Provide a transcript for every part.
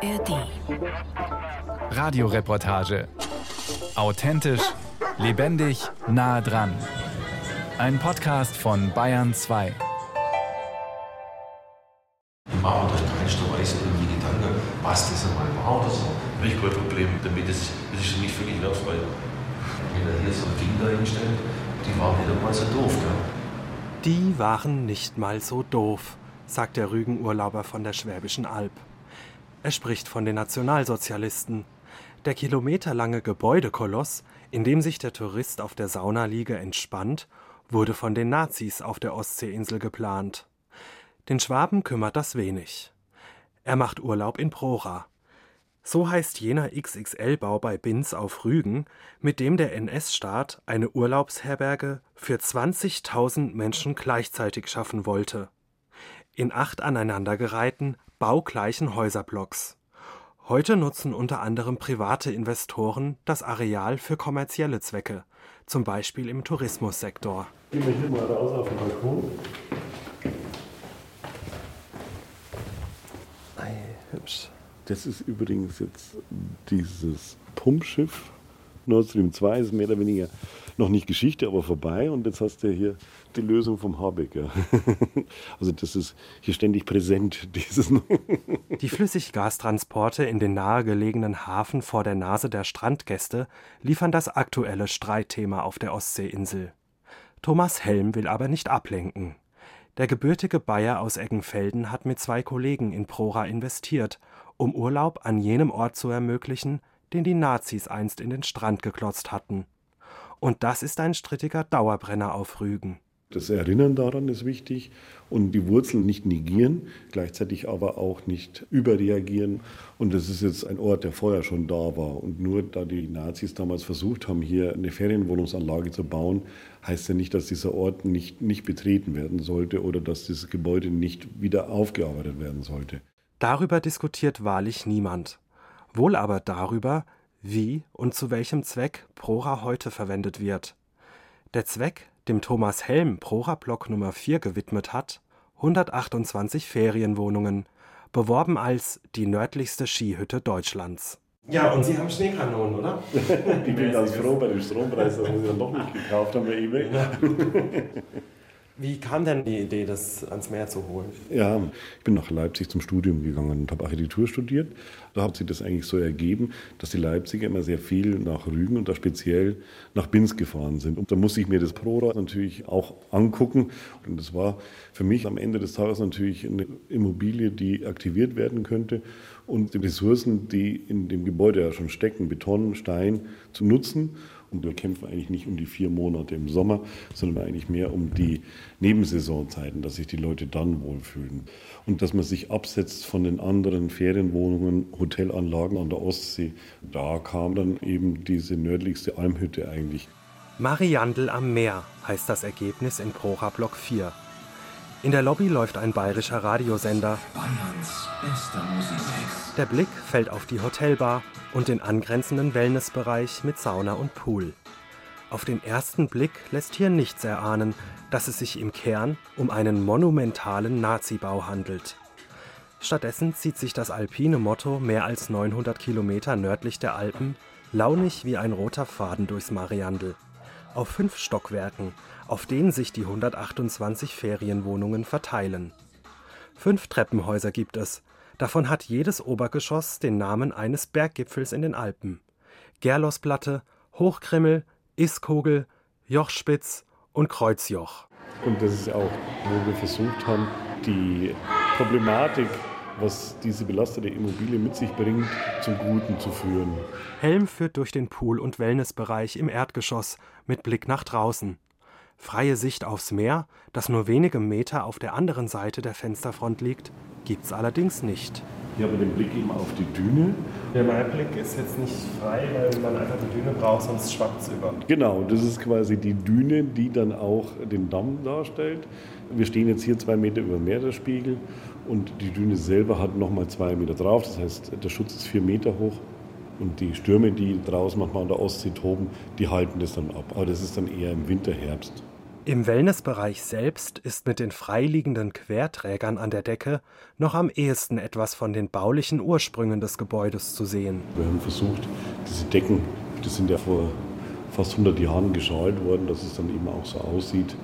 ARD. Radioreportage. Authentisch, lebendig, nah dran. Ein Podcast von Bayern 2. Ich mache mir dann keinsterweise irgendwie Gedanken, was das einmal war oder so. Habe ich kein Problem damit. Das, das ist mich völlig wertvoll. Wenn er hier so ein Ding da hinstellt, die waren nicht einmal so doof. Gell? Die waren nicht mal so doof, sagt der Rügenurlauber von der Schwäbischen Alb. Er spricht von den Nationalsozialisten. Der kilometerlange Gebäudekoloss, in dem sich der Tourist auf der Saunaliege entspannt, wurde von den Nazis auf der Ostseeinsel geplant. Den Schwaben kümmert das wenig. Er macht Urlaub in Prora. So heißt jener XXL-Bau bei Binz auf Rügen, mit dem der NS-Staat eine Urlaubsherberge für 20.000 Menschen gleichzeitig schaffen wollte. In acht aneinandergereihten, baugleichen Häuserblocks. Heute nutzen unter anderem private Investoren das Areal für kommerzielle Zwecke, zum Beispiel im Tourismussektor. Gehen wir hier mal raus auf den Balkon. Ei, hübsch. Das ist übrigens jetzt dieses Pumpschiff. Nord Stream 2 ist mehr oder weniger noch nicht Geschichte, aber vorbei. Und jetzt hast du hier die Lösung vom Habecker. Also das ist hier ständig präsent, dieses. Die Flüssiggastransporte in den nahegelegenen Hafen vor der Nase der Strandgäste liefern das aktuelle Streitthema auf der Ostseeinsel. Thomas Helm will aber nicht ablenken. Der gebürtige Bayer aus Eggenfelden hat mit zwei Kollegen in Prora investiert, um Urlaub an jenem Ort zu ermöglichen, den die Nazis einst in den Strand geklotzt hatten. Und das ist ein strittiger Dauerbrenner auf Rügen. Das Erinnern daran ist wichtig und die Wurzeln nicht negieren, gleichzeitig aber auch nicht überreagieren. Und das ist jetzt ein Ort, der vorher schon da war. Und nur da die Nazis damals versucht haben, hier eine Ferienwohnungsanlage zu bauen, heißt ja nicht, dass dieser Ort nicht, nicht betreten werden sollte oder dass dieses Gebäude nicht wieder aufgearbeitet werden sollte. Darüber diskutiert wahrlich niemand. Wohl aber darüber, wie und zu welchem Zweck Prora heute verwendet wird. Der Zweck, dem Thomas Helm Prora Block Nummer 4 gewidmet hat, 128 Ferienwohnungen, beworben als die nördlichste Skihütte Deutschlands. Ja, und Sie haben Schneekanonen, oder? ich bin ganz froh bei dem Strompreis, dass wir sie dann doch nicht gekauft haben bei eBay. Wie kam denn die Idee, das ans Meer zu holen? Ja, ich bin nach Leipzig zum Studium gegangen und habe Architektur studiert. Da hat sich das eigentlich so ergeben, dass die Leipziger immer sehr viel nach Rügen und da speziell nach Binz gefahren sind. Und da musste ich mir das Prora natürlich auch angucken. Und das war für mich am Ende des Tages natürlich eine Immobilie, die aktiviert werden könnte und die Ressourcen, die in dem Gebäude ja schon stecken, Beton, Stein, zu nutzen und wir kämpfen eigentlich nicht um die vier Monate im Sommer, sondern eigentlich mehr um die Nebensaisonzeiten, dass sich die Leute dann wohlfühlen. Und dass man sich absetzt von den anderen Ferienwohnungen, Hotelanlagen an der Ostsee. Da kam dann eben diese nördlichste Almhütte eigentlich. Mariandel am Meer heißt das Ergebnis in Prora Block 4. In der Lobby läuft ein bayerischer Radiosender. Bayerns bester Musik. Der Blick fällt auf die Hotelbar und den angrenzenden Wellnessbereich mit Sauna und Pool. Auf den ersten Blick lässt hier nichts erahnen, dass es sich im Kern um einen monumentalen Nazibau handelt. Stattdessen zieht sich das alpine Motto mehr als 900 Kilometer nördlich der Alpen launig wie ein roter Faden durchs Mariandel. Auf fünf Stockwerken, auf denen sich die 128 Ferienwohnungen verteilen. Fünf Treppenhäuser gibt es, davon hat jedes Obergeschoss den Namen eines Berggipfels in den Alpen. Gerlosplatte, Hochkrimmel, Iskogel, Jochspitz und Kreuzjoch. Und das ist auch, wo wir versucht haben, die Problematik, was diese belastete Immobilie mit sich bringt, zum Guten zu führen. Helm führt durch den Pool- und Wellnessbereich im Erdgeschoss mit Blick nach draußen. Freie Sicht aufs Meer, das nur wenige Meter auf der anderen Seite der Fensterfront liegt, gibt's allerdings nicht. Hier haben wir den Blick eben auf die Düne. Ja, mein Blick ist jetzt nicht frei, weil man einfach die Düne braucht, sonst schwappt es über. Genau, das ist quasi die Düne, die dann auch den Damm darstellt. Wir stehen jetzt hier zwei Meter über Meeresspiegel und die Düne selber hat nochmal zwei Meter drauf. Das heißt, der Schutz ist vier Meter hoch. Und die Stürme, die draußen manchmal an der Ostsee toben, die halten das dann ab. Aber das ist dann eher im Winter, Herbst. Im Wellnessbereich selbst ist mit den freiliegenden Querträgern an der Decke noch am ehesten etwas von den baulichen Ursprüngen des Gebäudes zu sehen. Wir haben versucht, diese Decken, die sind ja vor fast 100 Jahren geschalt worden, dass es dann eben auch so aussieht,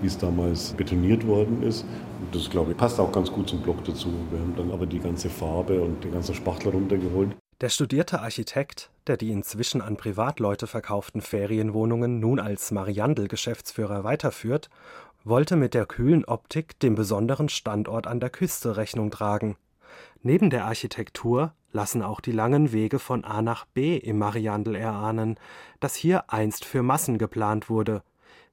wie es damals betoniert worden ist. Und das, glaube ich, passt auch ganz gut zum Block dazu. Wir haben dann aber die ganze Farbe und den ganzen Spachtel runtergeholt. Der studierte Architekt, der die inzwischen an Privatleute verkauften Ferienwohnungen nun als Mariandel-Geschäftsführer weiterführt, wollte mit der kühlen Optik dem besonderen Standort an der Küste Rechnung tragen. Neben der Architektur lassen auch die langen Wege von A nach B im Mariandel erahnen, dass hier einst für Massen geplant wurde.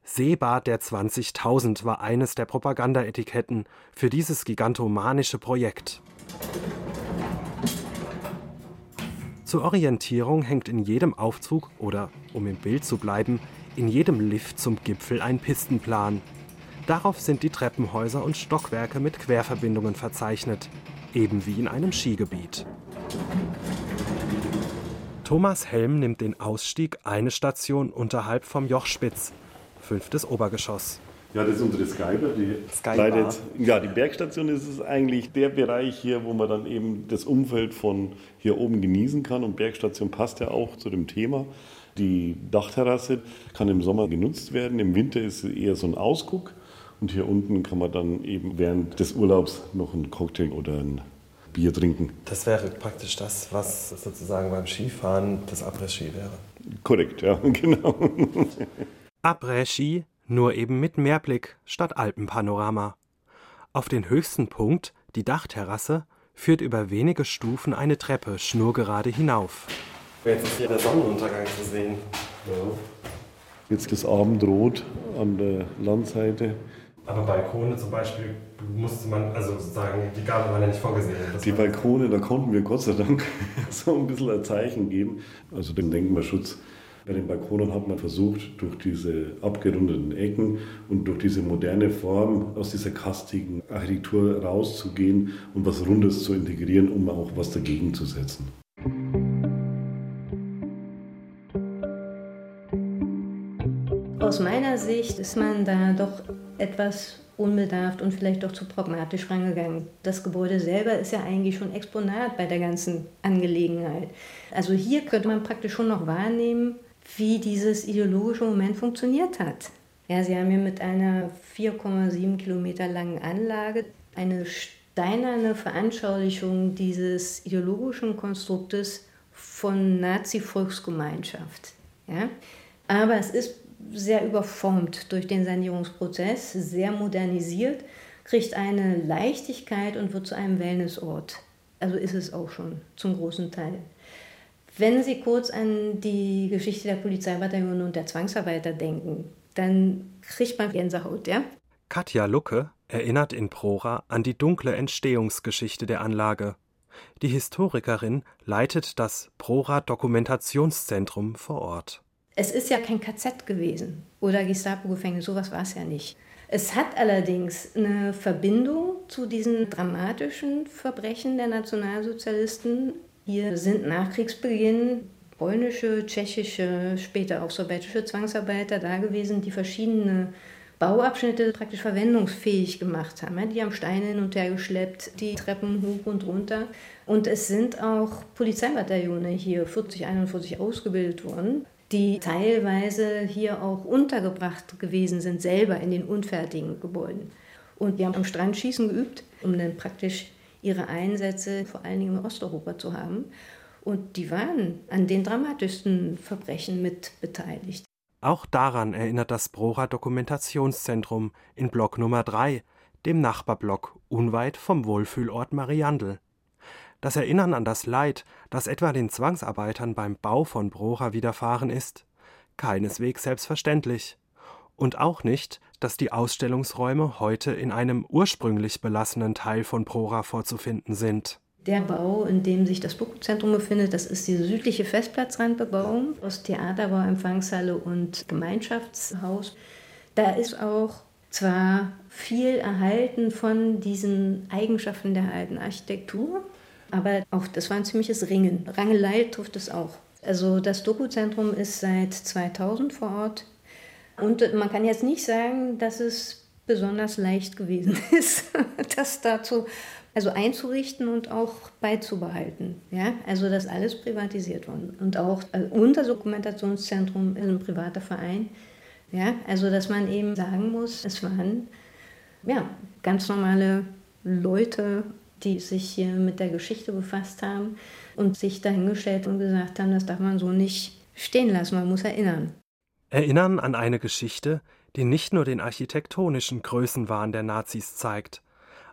Seebad der 20.000 war eines der Propagandaetiketten für dieses gigantomanische Projekt. Zur Orientierung hängt in jedem Aufzug oder, um im Bild zu bleiben, in jedem Lift zum Gipfel ein Pistenplan. Darauf sind die Treppenhäuser und Stockwerke mit Querverbindungen verzeichnet, eben wie in einem Skigebiet. Thomas Helm nimmt den Ausstieg eine Station unterhalb vom Jochspitz, fünftes Obergeschoss. Ja, das ist unsere Skybar. Die Skybar. leitet- ja, die Bergstation ist es eigentlich der Bereich hier, wo man dann eben das Umfeld von hier oben genießen kann. Und Bergstation passt ja auch zu dem Thema. Die Dachterrasse kann im Sommer genutzt werden. Im Winter ist sie eher so ein Ausguck. Und hier unten kann man dann eben während des Urlaubs noch einen Cocktail oder ein Bier trinken. Das wäre praktisch das, was sozusagen beim Skifahren das Après-Ski wäre. Korrekt, ja, genau. Après-Ski, nur eben mit Meerblick statt Alpenpanorama. Auf den höchsten Punkt, die Dachterrasse, führt über wenige Stufen eine Treppe schnurgerade hinauf. Jetzt ist hier der Sonnenuntergang zu sehen. Jetzt das Abendrot an der Landseite. Aber Balkone zum Beispiel musste man, also sozusagen, die Gabe war ja nicht vorgesehen. Die Balkone, da konnten wir Gott sei Dank so ein bisschen ein Zeichen geben. Also den Denkmalschutz. Bei den Balkonen hat man versucht, durch diese abgerundeten Ecken und durch diese moderne Form aus dieser kastigen Architektur rauszugehen und was Rundes zu integrieren, um auch was dagegen zu setzen. Aus meiner Sicht ist man da doch etwas unbedarft und vielleicht doch zu pragmatisch rangegangen. Das Gebäude selber ist ja eigentlich schon Exponat bei der ganzen Angelegenheit. Also hier könnte man praktisch schon noch wahrnehmen, wie dieses ideologische Moment funktioniert hat. Ja, Sie haben hier mit einer 4,7 Kilometer langen Anlage eine steinerne Veranschaulichung dieses ideologischen Konstruktes von Nazi-Volksgemeinschaft. Ja? Aber es ist sehr überformt durch den Sanierungsprozess, sehr modernisiert, kriegt eine Leichtigkeit und wird zu einem Wellnessort. Also ist es auch schon zum großen Teil. Wenn Sie kurz an die Geschichte der Polizeibataillone und der Zwangsarbeiter denken, dann kriegt man Gänsehaut, ja? Katja Lucke erinnert in Prora an die dunkle Entstehungsgeschichte der Anlage. Die Historikerin leitet das Prora Dokumentationszentrum vor Ort. Es ist ja kein KZ gewesen oder Gestapo-Gefängnis, sowas war es ja nicht. Es hat allerdings eine Verbindung zu diesen dramatischen Verbrechen der Nationalsozialisten. Hier sind nach Kriegsbeginn polnische, tschechische, später auch sowjetische Zwangsarbeiter da gewesen, die verschiedene Bauabschnitte praktisch verwendungsfähig gemacht haben. Die haben Steine hin und her geschleppt, die Treppen hoch und runter. Und es sind auch Polizeibataillone hier 40, 41 ausgebildet worden, die teilweise hier auch untergebracht gewesen sind, selber in den unfertigen Gebäuden. Und die haben am Strand Schießen geübt, um dann praktisch ihre Einsätze vor allen Dingen in Osteuropa zu haben. Und die waren an den dramatischsten Verbrechen mit beteiligt. Auch daran erinnert das Prora Dokumentationszentrum in Block Nummer 3, dem Nachbarblock unweit vom Wohlfühlort Mariandel. Das Erinnern an das Leid, das etwa den Zwangsarbeitern beim Bau von Prora widerfahren ist, keineswegs selbstverständlich. Und auch nicht, dass die Ausstellungsräume heute in einem ursprünglich belassenen Teil von Prora vorzufinden sind. Der Bau, in dem sich das Doku-Zentrum befindet, das ist die südliche Festplatzrandbebauung aus Theaterbau, Empfangshalle und Gemeinschaftshaus. Da ist auch zwar viel erhalten von diesen Eigenschaften der alten Architektur, aber auch das war ein ziemliches Ringen. Rangelei trifft es auch. Also das Doku-Zentrum ist seit 2000 vor Ort, Und man kann jetzt nicht sagen, dass es besonders leicht gewesen ist, das dazu also einzurichten und auch beizubehalten. Ja? Also das alles privatisiert worden. Und auch also unser Dokumentationszentrum ist ein privater Verein. Ja? Also dass man eben sagen muss, es waren ja, ganz normale Leute, die sich hier mit der Geschichte befasst haben und sich dahingestellt und gesagt haben, das darf man so nicht stehen lassen, man muss erinnern. Erinnern an eine Geschichte, die nicht nur den architektonischen Größenwahn der Nazis zeigt.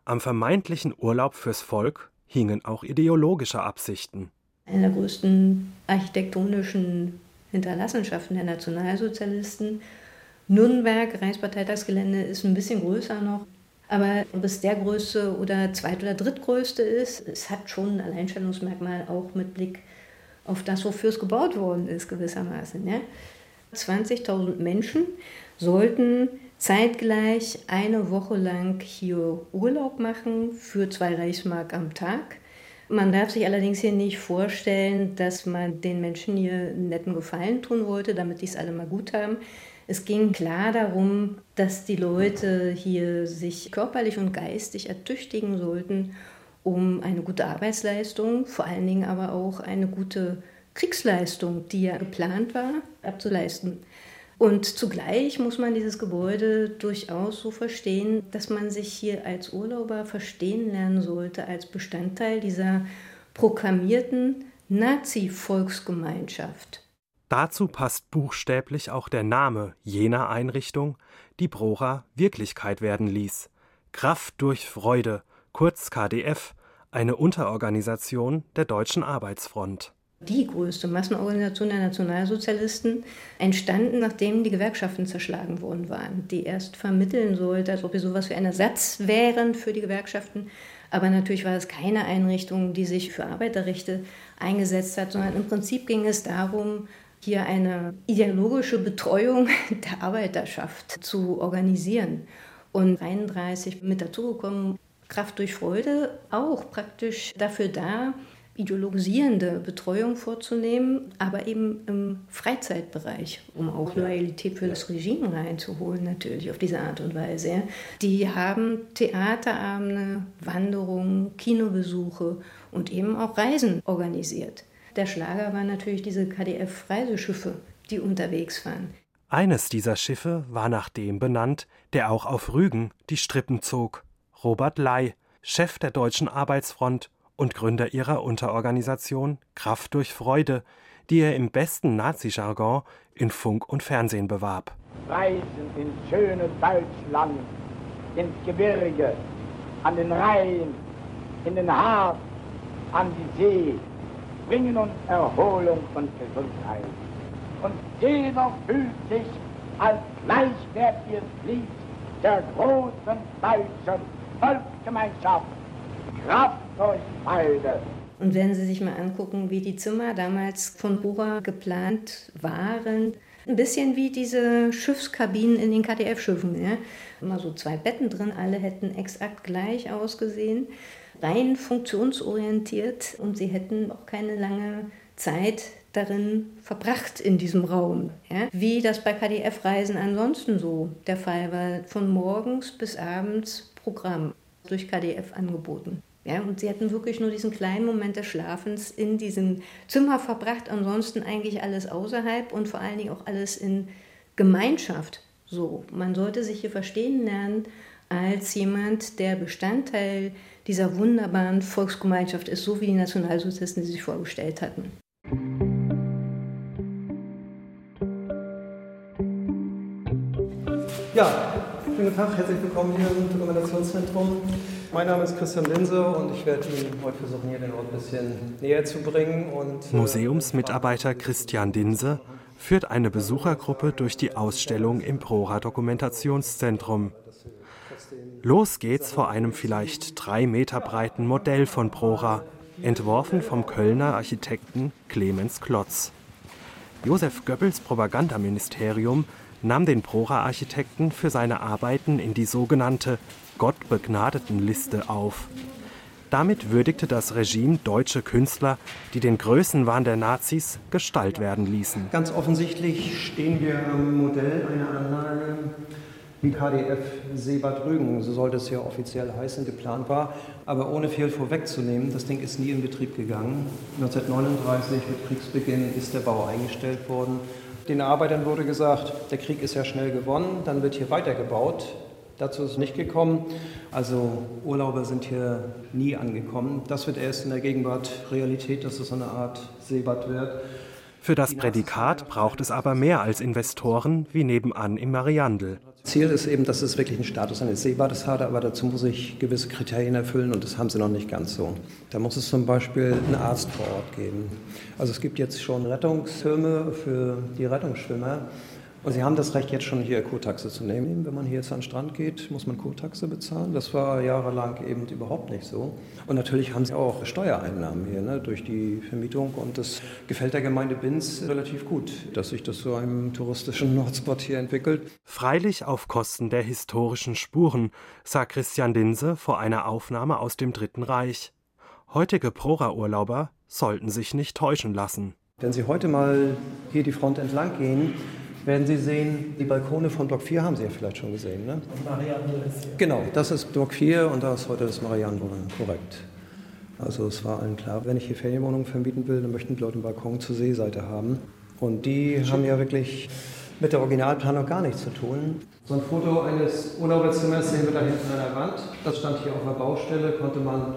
Am vermeintlichen Urlaub fürs Volk hingen auch ideologische Absichten. Eine der größten architektonischen Hinterlassenschaften der Nationalsozialisten. Nürnberg, Reichsparteitagsgelände, ist ein bisschen größer noch. Aber ob es der größte oder zweit- oder drittgrößte ist, es hat schon ein Alleinstellungsmerkmal auch mit Blick auf das, wofür es gebaut worden ist, gewissermaßen. Ja? 20.000 Menschen sollten zeitgleich eine Woche lang hier Urlaub machen für zwei Reichsmark am Tag. Man darf sich allerdings hier nicht vorstellen, dass man den Menschen hier einen netten Gefallen tun wollte, damit die es alle mal gut haben. Es ging klar darum, dass die Leute hier sich körperlich und geistig ertüchtigen sollten, um eine gute Arbeitsleistung, vor allen Dingen aber auch eine gute Kriegsleistung, die ja geplant war, abzuleisten. Und zugleich muss man dieses Gebäude durchaus so verstehen, dass man sich hier als Urlauber verstehen lernen sollte als Bestandteil dieser proklamierten Nazi-Volksgemeinschaft. Dazu passt buchstäblich auch der Name jener Einrichtung, die Brora Wirklichkeit werden ließ. Kraft durch Freude, kurz KDF, eine Unterorganisation der Deutschen Arbeitsfront die größte Massenorganisation der Nationalsozialisten, entstanden, nachdem die Gewerkschaften zerschlagen worden waren, die erst vermitteln sollte, als ob sie sowas wie ein Ersatz wären für die Gewerkschaften. Aber natürlich war es keine Einrichtung, die sich für Arbeiterrechte eingesetzt hat, sondern im Prinzip ging es darum, hier eine ideologische Betreuung der Arbeiterschaft zu organisieren. Und 31 mit dazugekommen, Kraft durch Freude, auch praktisch dafür da, ideologisierende Betreuung vorzunehmen, aber eben im Freizeitbereich, um auch Loyalität für das Regime reinzuholen, natürlich auf diese Art und Weise. Die haben Theaterabende, Wanderungen, Kinobesuche und eben auch Reisen organisiert. Der Schlager war natürlich diese KDF-Reiseschiffe, die unterwegs waren. Eines dieser Schiffe war nach dem benannt, der auch auf Rügen die Strippen zog. Robert Ley, Chef der Deutschen Arbeitsfront und Gründer ihrer Unterorganisation Kraft durch Freude, die er im besten Nazi-Jargon in Funk und Fernsehen bewarb. Reisen ins schöne Deutschland, ins Gebirge, an den Rhein, in den Hafen, an die See, bringen uns Erholung und Gesundheit. Und jeder fühlt sich als gleichwertiges Glied der großen deutschen Volksgemeinschaft Kraft durch Freude. Und wenn Sie sich mal angucken, wie die Zimmer damals von Bora geplant waren, ein bisschen wie diese Schiffskabinen in den KTF-Schiffen. Ja? Immer so zwei Betten drin, alle hätten exakt gleich ausgesehen, rein funktionsorientiert und sie hätten auch keine lange Zeit darin verbracht in diesem Raum. Ja? Wie das bei KDF-Reisen ansonsten so der Fall war, von morgens bis abends Programm durch KDF angeboten. Ja, und sie hatten wirklich nur diesen kleinen Moment des Schlafens in diesem Zimmer verbracht, ansonsten eigentlich alles außerhalb und vor allen Dingen auch alles in Gemeinschaft. So, man sollte sich hier verstehen lernen als jemand, der Bestandteil dieser wunderbaren Volksgemeinschaft ist, so wie die Nationalsozialisten sie sich vorgestellt hatten. Ja, schönen Tag, herzlich willkommen hier im Dokumentationszentrum. Mein Name ist Christian Linse und ich werde Ihnen heute versuchen, hier den Ort ein bisschen näher zu bringen. Und, äh, Museumsmitarbeiter Christian Dinse führt eine Besuchergruppe durch die Ausstellung im Prora Dokumentationszentrum. Los geht's vor einem vielleicht drei Meter breiten Modell von Prora, entworfen vom Kölner Architekten Clemens Klotz. Josef Goebbels Propagandaministerium nahm den Prora-Architekten für seine Arbeiten in die sogenannte Gottbegnadetenliste auf. Damit würdigte das Regime deutsche Künstler, die den Größenwahn der Nazis Gestalt werden ließen. Ganz offensichtlich stehen wir am Modell einer Anlage, die KDF Seebad Rügen, so sollte es ja offiziell heißen, geplant war. Aber ohne viel vorwegzunehmen, das Ding ist nie in Betrieb gegangen. 1939 mit Kriegsbeginn ist der Bau eingestellt worden. Den Arbeitern wurde gesagt, der Krieg ist ja schnell gewonnen, dann wird hier weitergebaut. Dazu ist es nicht gekommen. Also Urlauber sind hier nie angekommen. Das wird erst in der Gegenwart Realität, dass es so eine Art Seebad wird. Für das Prädikat braucht es aber mehr als Investoren wie nebenan im Mariandel. Ziel ist eben, dass es wirklich einen Status eines Seebades hat, aber dazu muss ich gewisse Kriterien erfüllen und das haben sie noch nicht ganz so. Da muss es zum Beispiel einen Arzt vor Ort geben. Also es gibt jetzt schon Rettungstürme für die Rettungsschwimmer. Und Sie haben das Recht, jetzt schon hier Kurtaxe zu nehmen. Wenn man hier jetzt an den Strand geht, muss man Kurtaxe bezahlen. Das war jahrelang eben überhaupt nicht so. Und natürlich haben Sie auch Steuereinnahmen hier ne, durch die Vermietung. Und das gefällt der Gemeinde Binz relativ gut, dass sich das zu einem touristischen Hotspot hier entwickelt. Freilich auf Kosten der historischen Spuren, sagt Christian Dinse vor einer Aufnahme aus dem Dritten Reich. Heutige Prora-Urlauber sollten sich nicht täuschen lassen. Wenn Sie heute mal hier die Front entlang gehen, werden Sie sehen, die Balkone von Block 4 haben Sie ja vielleicht schon gesehen. Ne? Marianne ist. Genau, das ist Block 4 und da ist heute das Marianenbrunnen, korrekt. Also es war allen klar, wenn ich hier Ferienwohnungen vermieten will, dann möchten die Leute einen Balkon zur Seeseite haben. Und die haben ja wirklich mit der Originalplanung gar nichts zu tun. So ein Foto eines Urlauberzimmers sehen wir da hinten an der Wand. Das stand hier auf der Baustelle, konnte man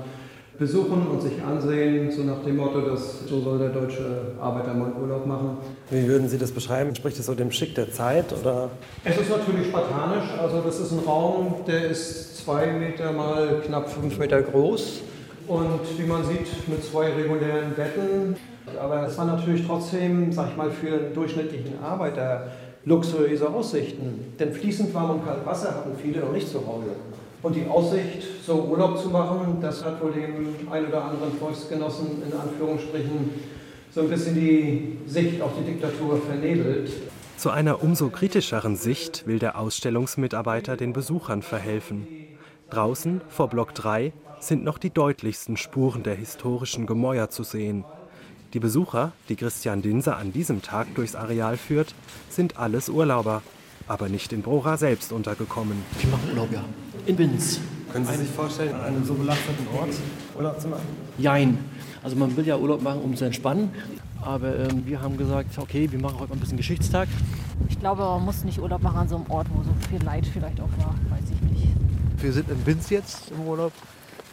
besuchen und sich ansehen, so nach dem Motto, dass so soll der deutsche Arbeiter mal Urlaub machen. Wie würden Sie das beschreiben? Entspricht das so dem Schick der Zeit? Oder? Es ist natürlich spartanisch. Also das ist ein Raum, der ist zwei Meter mal knapp fünf Meter groß und wie man sieht mit zwei regulären Betten. Aber es war natürlich trotzdem, sag ich mal, für einen durchschnittlichen Arbeiter luxuriöse Aussichten. Denn fließend warm und kalt Wasser hatten viele noch nicht zu Hause. Und die Aussicht, so Urlaub zu machen, das hat wohl dem ein oder anderen Volksgenossen in Anführungsstrichen so ein bisschen die Sicht auf die Diktatur vernebelt. Zu einer umso kritischeren Sicht will der Ausstellungsmitarbeiter den Besuchern verhelfen. Draußen, vor Block 3, sind noch die deutlichsten Spuren der historischen Gemäuer zu sehen. Die Besucher, die Christian Dinser an diesem Tag durchs Areal führt, sind alles Urlauber, aber nicht in Brora selbst untergekommen. Wir machen Urlaub, ja in Binz. Können Sie sich vorstellen, an einem so belasteten Ort Urlaub zu machen? Jein. Also man will ja Urlaub machen, um zu entspannen. Aber ähm, wir haben gesagt, okay, wir machen heute mal ein bisschen Geschichtstag. Ich glaube, man muss nicht Urlaub machen an so einem Ort, wo so viel Leid vielleicht auch war. Weiß ich nicht. Wir sind in Binz jetzt im Urlaub.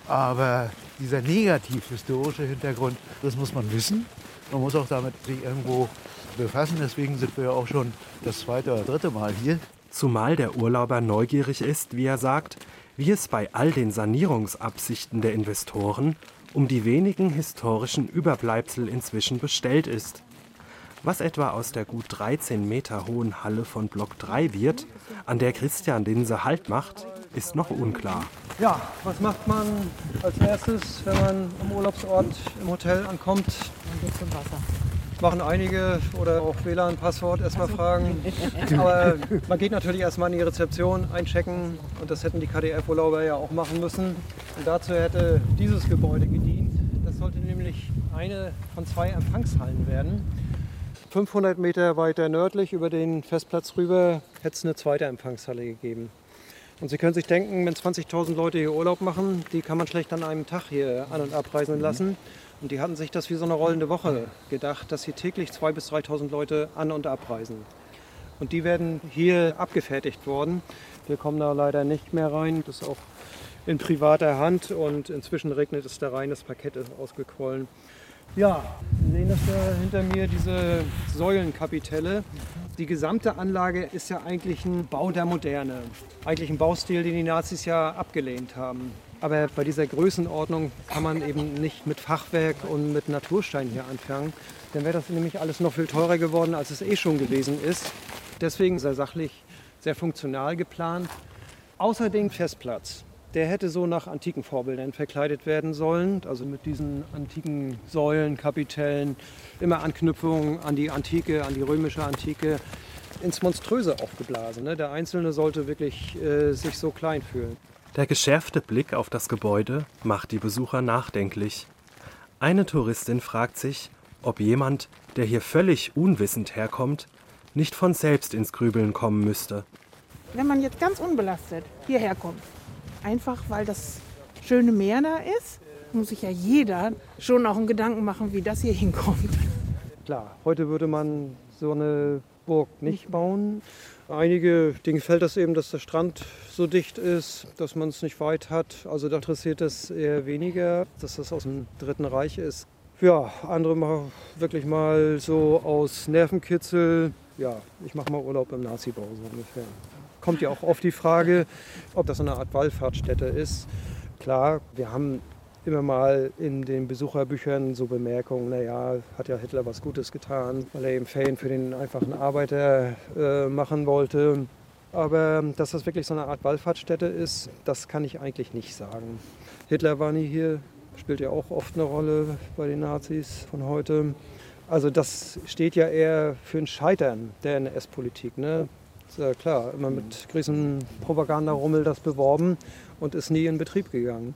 Aber dieser negativ-historische Hintergrund, das muss man wissen. Man muss auch damit sich irgendwo befassen. Deswegen sind wir ja auch schon das zweite oder dritte Mal hier. Zumal der Urlauber neugierig ist, wie er sagt, wie es bei all den Sanierungsabsichten der Investoren um die wenigen historischen Überbleibsel inzwischen bestellt ist. Was etwa aus der gut 13 Meter hohen Halle von Block 3 wird, an der Christian Dinse Halt macht, ist noch unklar. Ja, was macht man als erstes, wenn man am Urlaubsort im Hotel ankommt? Man geht zum Wasser machen einige oder auch WLAN-Passwort erstmal fragen. Aber man geht natürlich erstmal in die Rezeption einchecken und das hätten die KDF-Urlauber ja auch machen müssen. Und dazu hätte dieses Gebäude gedient. Das sollte nämlich eine von zwei Empfangshallen werden. 500 Meter weiter nördlich über den Festplatz rüber hätte es eine zweite Empfangshalle gegeben. Und Sie können sich denken, wenn 20.000 Leute hier Urlaub machen, die kann man schlecht an einem Tag hier an- und abreisen lassen. Und die hatten sich das wie so eine rollende Woche gedacht, dass hier täglich 2.000 bis 3.000 Leute an- und abreisen. Und die werden hier abgefertigt worden. Wir kommen da leider nicht mehr rein. Das ist auch in privater Hand und inzwischen regnet es da rein. Das Parkett ist ausgequollen. Ja, Sie sehen das da hinter mir, diese Säulenkapitelle. Die gesamte Anlage ist ja eigentlich ein Bau der Moderne. Eigentlich ein Baustil, den die Nazis ja abgelehnt haben. Aber bei dieser Größenordnung kann man eben nicht mit Fachwerk und mit Naturstein hier anfangen. Dann wäre das nämlich alles noch viel teurer geworden, als es eh schon gewesen ist. Deswegen sehr sachlich, sehr funktional geplant. Außerdem Festplatz. Der hätte so nach antiken Vorbildern verkleidet werden sollen, also mit diesen antiken Säulen, Kapitellen, immer Anknüpfungen an die Antike, an die römische Antike, ins Monströse aufgeblasen. Ne? Der Einzelne sollte wirklich äh, sich so klein fühlen. Der geschärfte Blick auf das Gebäude macht die Besucher nachdenklich. Eine Touristin fragt sich, ob jemand, der hier völlig unwissend herkommt, nicht von selbst ins Grübeln kommen müsste. Wenn man jetzt ganz unbelastet hierher kommt, einfach weil das schöne Meer da ist, muss sich ja jeder schon auch einen Gedanken machen, wie das hier hinkommt. Klar, heute würde man so eine Burg nicht bauen. Einige, denen gefällt das eben, dass der Strand so dicht ist, dass man es nicht weit hat. Also da interessiert es eher weniger, dass das aus dem Dritten Reich ist. Ja, andere machen wirklich mal so aus Nervenkitzel. Ja, ich mache mal Urlaub im Nazi-Bau so ungefähr. Kommt ja auch oft die Frage, ob das eine Art Wallfahrtsstätte ist. Klar, wir haben immer mal in den Besucherbüchern so Bemerkungen, naja, hat ja Hitler was Gutes getan, weil er eben Ferien für den einfachen Arbeiter äh, machen wollte. Aber dass das wirklich so eine Art Wallfahrtsstätte ist, das kann ich eigentlich nicht sagen. Hitler war nie hier, spielt ja auch oft eine Rolle bei den Nazis von heute. Also das steht ja eher für ein Scheitern der NS-Politik. Ne? Ist ja klar, immer mit Krisenpropagandarummel das beworben und ist nie in Betrieb gegangen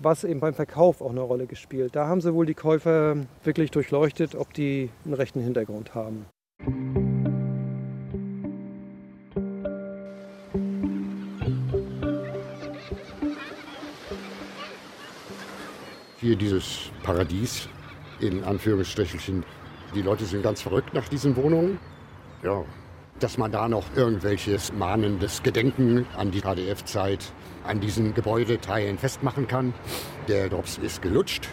was eben beim Verkauf auch eine Rolle gespielt. Da haben sie wohl die Käufer wirklich durchleuchtet, ob die einen rechten Hintergrund haben. Hier dieses Paradies in Anführungsstrichelchen. Die Leute sind ganz verrückt nach diesen Wohnungen. Ja, dass man da noch irgendwelches mahnendes Gedenken an die KDF-Zeit an diesen Gebäudeteilen festmachen kann. Der Drops ist gelutscht.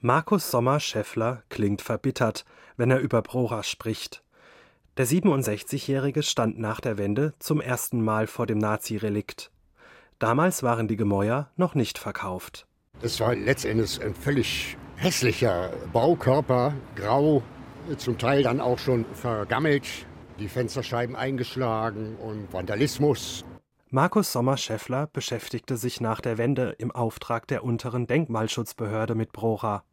Markus Sommer-Scheffler klingt verbittert, wenn er über Prora spricht. Der 67-Jährige stand nach der Wende zum ersten Mal vor dem Nazi-Relikt. Damals waren die Gemäuer noch nicht verkauft. Es war letztendlich ein völlig hässlicher Baukörper, grau, zum Teil dann auch schon vergammelt, die Fensterscheiben eingeschlagen und Vandalismus. Markus Sommer-Scheffler beschäftigte sich nach der Wende im Auftrag der unteren Denkmalschutzbehörde mit Brora.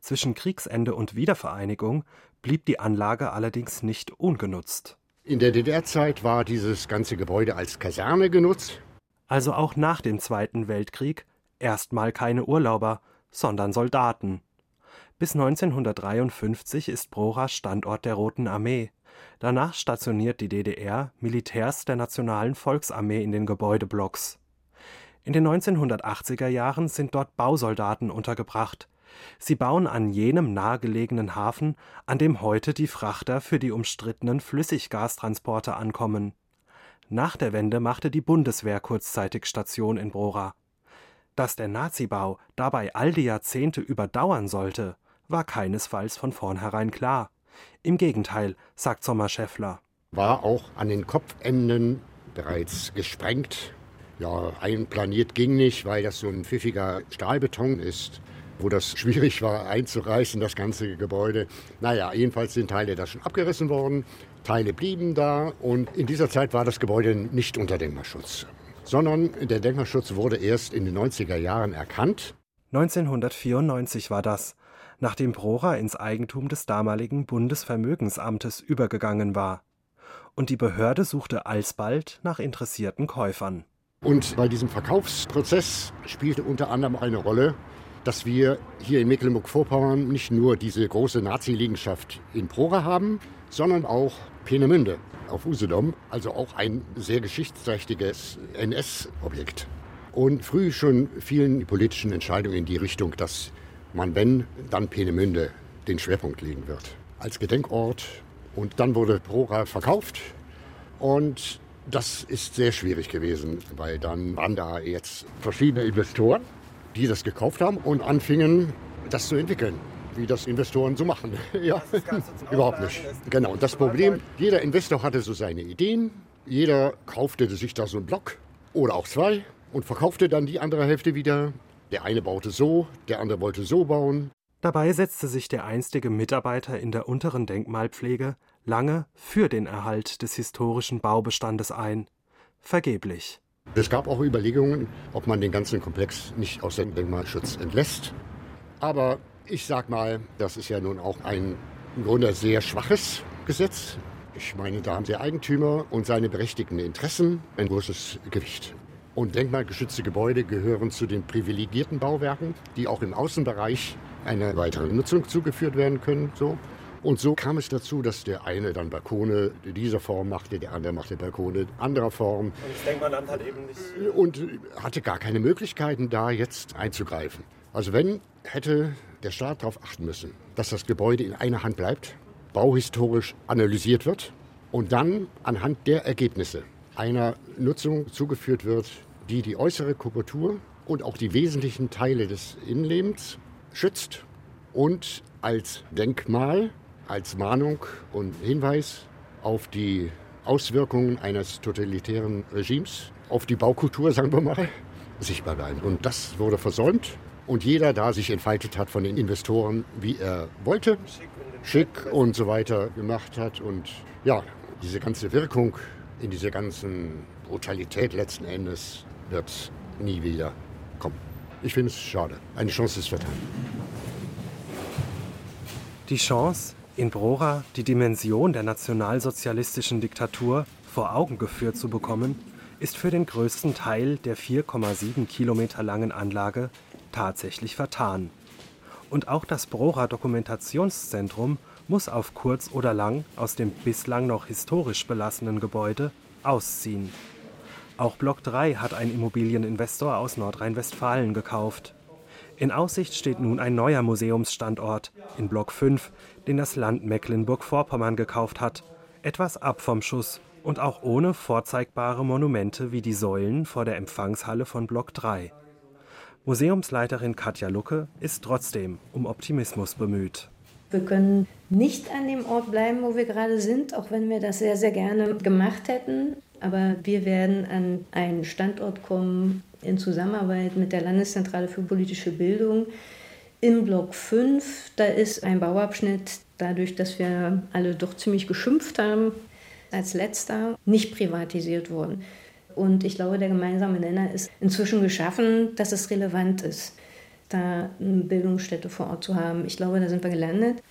Zwischen Kriegsende und Wiedervereinigung blieb die Anlage allerdings nicht ungenutzt. In der DDR-Zeit war dieses ganze Gebäude als Kaserne genutzt. Also auch nach dem Zweiten Weltkrieg erstmal keine Urlauber, sondern Soldaten. Bis 1953 ist Brora Standort der Roten Armee. Danach stationiert die DDR Militärs der Nationalen Volksarmee in den Gebäudeblocks. In den 1980er Jahren sind dort Bausoldaten untergebracht. Sie bauen an jenem nahegelegenen Hafen, an dem heute die Frachter für die umstrittenen Flüssiggastransporte ankommen. Nach der Wende machte die Bundeswehr kurzzeitig Station in Brora. Dass der Nazibau dabei all die Jahrzehnte überdauern sollte, war keinesfalls von vornherein klar. Im Gegenteil, sagt Sommer-Scheffler. War auch an den Kopfenden bereits gesprengt. Ja, einplaniert ging nicht, weil das so ein pfiffiger Stahlbeton ist, wo das schwierig war einzureißen, das ganze Gebäude. Naja, jedenfalls sind Teile da schon abgerissen worden, Teile blieben da und in dieser Zeit war das Gebäude nicht unter Denkmalschutz, sondern der Denkmalschutz wurde erst in den 90er Jahren erkannt. 1994 war das nachdem Prora ins Eigentum des damaligen Bundesvermögensamtes übergegangen war. Und die Behörde suchte alsbald nach interessierten Käufern. Und bei diesem Verkaufsprozess spielte unter anderem eine Rolle, dass wir hier in Mecklenburg-Vorpommern nicht nur diese große Nazi-Liegenschaft in Prora haben, sondern auch Peenemünde auf Usedom, also auch ein sehr geschichtsträchtiges NS-Objekt. Und früh schon fielen politischen Entscheidungen in die Richtung, dass man, wenn, dann Peenemünde den Schwerpunkt legen wird. Als Gedenkort. Und dann wurde Prora verkauft. Und das ist sehr schwierig gewesen, weil dann waren da jetzt verschiedene Investoren, die das gekauft haben und anfingen, das zu entwickeln wie das Investoren so machen. ja, überhaupt nicht. Genau. Und das Problem, jeder Investor hatte so seine Ideen. Jeder kaufte sich da so einen Block oder auch zwei und verkaufte dann die andere Hälfte wieder der eine baute so, der andere wollte so bauen. Dabei setzte sich der einstige Mitarbeiter in der unteren Denkmalpflege lange für den Erhalt des historischen Baubestandes ein. Vergeblich. Es gab auch Überlegungen, ob man den ganzen Komplex nicht aus dem Denkmalschutz entlässt. Aber ich sag mal, das ist ja nun auch ein im Grunde sehr schwaches Gesetz. Ich meine, da haben der Eigentümer und seine berechtigten Interessen ein großes Gewicht. Und denkmalgeschützte Gebäude gehören zu den privilegierten Bauwerken, die auch im Außenbereich einer weiteren Nutzung zugeführt werden können. So. Und so kam es dazu, dass der eine dann Balkone dieser Form machte, der andere machte Balkone anderer Form. Und das Denkmalamt hat eben nicht. Und hatte gar keine Möglichkeiten, da jetzt einzugreifen. Also wenn, hätte der Staat darauf achten müssen, dass das Gebäude in einer Hand bleibt, bauhistorisch analysiert wird und dann anhand der Ergebnisse einer Nutzung zugeführt wird, die die äußere Kubatur und auch die wesentlichen Teile des Innenlebens schützt und als Denkmal, als Mahnung und Hinweis auf die Auswirkungen eines totalitären Regimes, auf die Baukultur, sagen wir mal, sichtbar bleiben. Und das wurde versäumt und jeder da sich entfaltet hat von den Investoren, wie er wollte, schick und so weiter gemacht hat. Und ja, diese ganze Wirkung in dieser ganzen Brutalität letzten Endes wird nie wieder kommen. Ich finde es schade. Eine Chance ist vertan. Die Chance, in Brora die Dimension der nationalsozialistischen Diktatur vor Augen geführt zu bekommen, ist für den größten Teil der 4,7 Kilometer langen Anlage tatsächlich vertan. Und auch das Brora Dokumentationszentrum muss auf kurz oder lang aus dem bislang noch historisch belassenen Gebäude ausziehen. Auch Block 3 hat ein Immobilieninvestor aus Nordrhein-Westfalen gekauft. In Aussicht steht nun ein neuer Museumsstandort in Block 5, den das Land Mecklenburg-Vorpommern gekauft hat, etwas ab vom Schuss und auch ohne vorzeigbare Monumente wie die Säulen vor der Empfangshalle von Block 3. Museumsleiterin Katja Lucke ist trotzdem um Optimismus bemüht. Wir können nicht an dem Ort bleiben, wo wir gerade sind, auch wenn wir das sehr, sehr gerne gemacht hätten. Aber wir werden an einen Standort kommen in Zusammenarbeit mit der Landeszentrale für politische Bildung. Im Block 5, da ist ein Bauabschnitt, dadurch, dass wir alle doch ziemlich geschimpft haben, als letzter nicht privatisiert worden. Und ich glaube, der gemeinsame Nenner ist inzwischen geschaffen, dass es relevant ist da eine Bildungsstätte vor Ort zu haben. Ich glaube, da sind wir gelandet.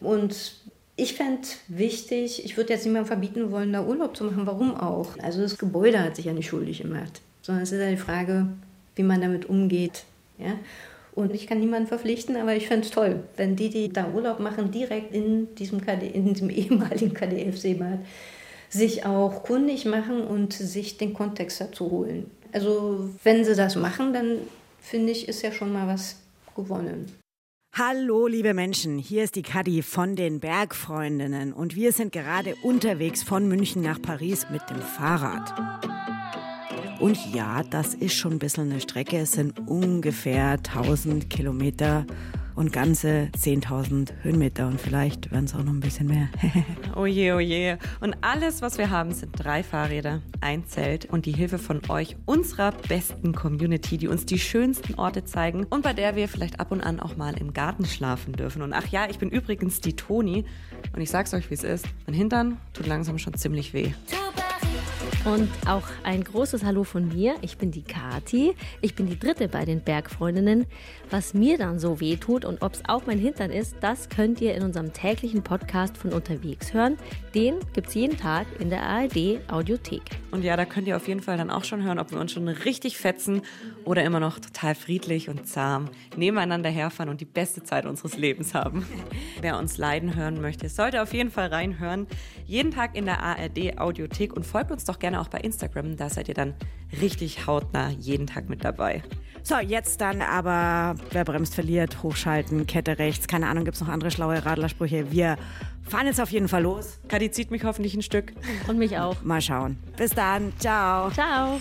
Und ich fände wichtig, ich würde jetzt niemandem verbieten wollen, da Urlaub zu machen. Warum auch? Also das Gebäude hat sich ja nicht schuldig gemacht, sondern es ist ja die Frage, wie man damit umgeht. Ja? Und ich kann niemanden verpflichten, aber ich fände es toll, wenn die, die da Urlaub machen, direkt in diesem, KD, in diesem ehemaligen KDF-Seebad sich auch kundig machen und sich den Kontext dazu holen. Also wenn sie das machen, dann finde ich, ist ja schon mal was gewonnen. Hallo, liebe Menschen, hier ist die Kadi von den Bergfreundinnen und wir sind gerade unterwegs von München nach Paris mit dem Fahrrad. Und ja, das ist schon ein bisschen eine Strecke. Es sind ungefähr 1000 Kilometer und ganze 10.000 Höhenmeter und vielleicht werden es auch noch ein bisschen mehr. oje, oje. Und alles, was wir haben, sind drei Fahrräder, ein Zelt und die Hilfe von euch, unserer besten Community, die uns die schönsten Orte zeigen und bei der wir vielleicht ab und an auch mal im Garten schlafen dürfen. Und ach ja, ich bin übrigens die Toni und ich sag's euch, wie es ist. Mein Hintern tut langsam schon ziemlich weh. Und auch ein großes Hallo von mir. Ich bin die Kati. Ich bin die dritte bei den Bergfreundinnen. Was mir dann so weh tut und ob es auch mein Hintern ist, das könnt ihr in unserem täglichen Podcast von unterwegs hören. Den gibt es jeden Tag in der ARD Audiothek. Und ja, da könnt ihr auf jeden Fall dann auch schon hören, ob wir uns schon richtig fetzen oder immer noch total friedlich und zahm nebeneinander herfahren und die beste Zeit unseres Lebens haben. Wer uns leiden hören möchte, sollte auf jeden Fall reinhören. Jeden Tag in der ARD Audiothek und folgt uns doch gerne auch bei Instagram. Da seid ihr dann richtig hautnah jeden Tag mit dabei. So, jetzt dann aber, wer bremst, verliert, hochschalten, Kette rechts, keine Ahnung, gibt es noch andere schlaue Radlersprüche. Wir fahren jetzt auf jeden Fall los. Kadi zieht mich hoffentlich ein Stück. Und mich auch. Mal schauen. Bis dann. Ciao. Ciao.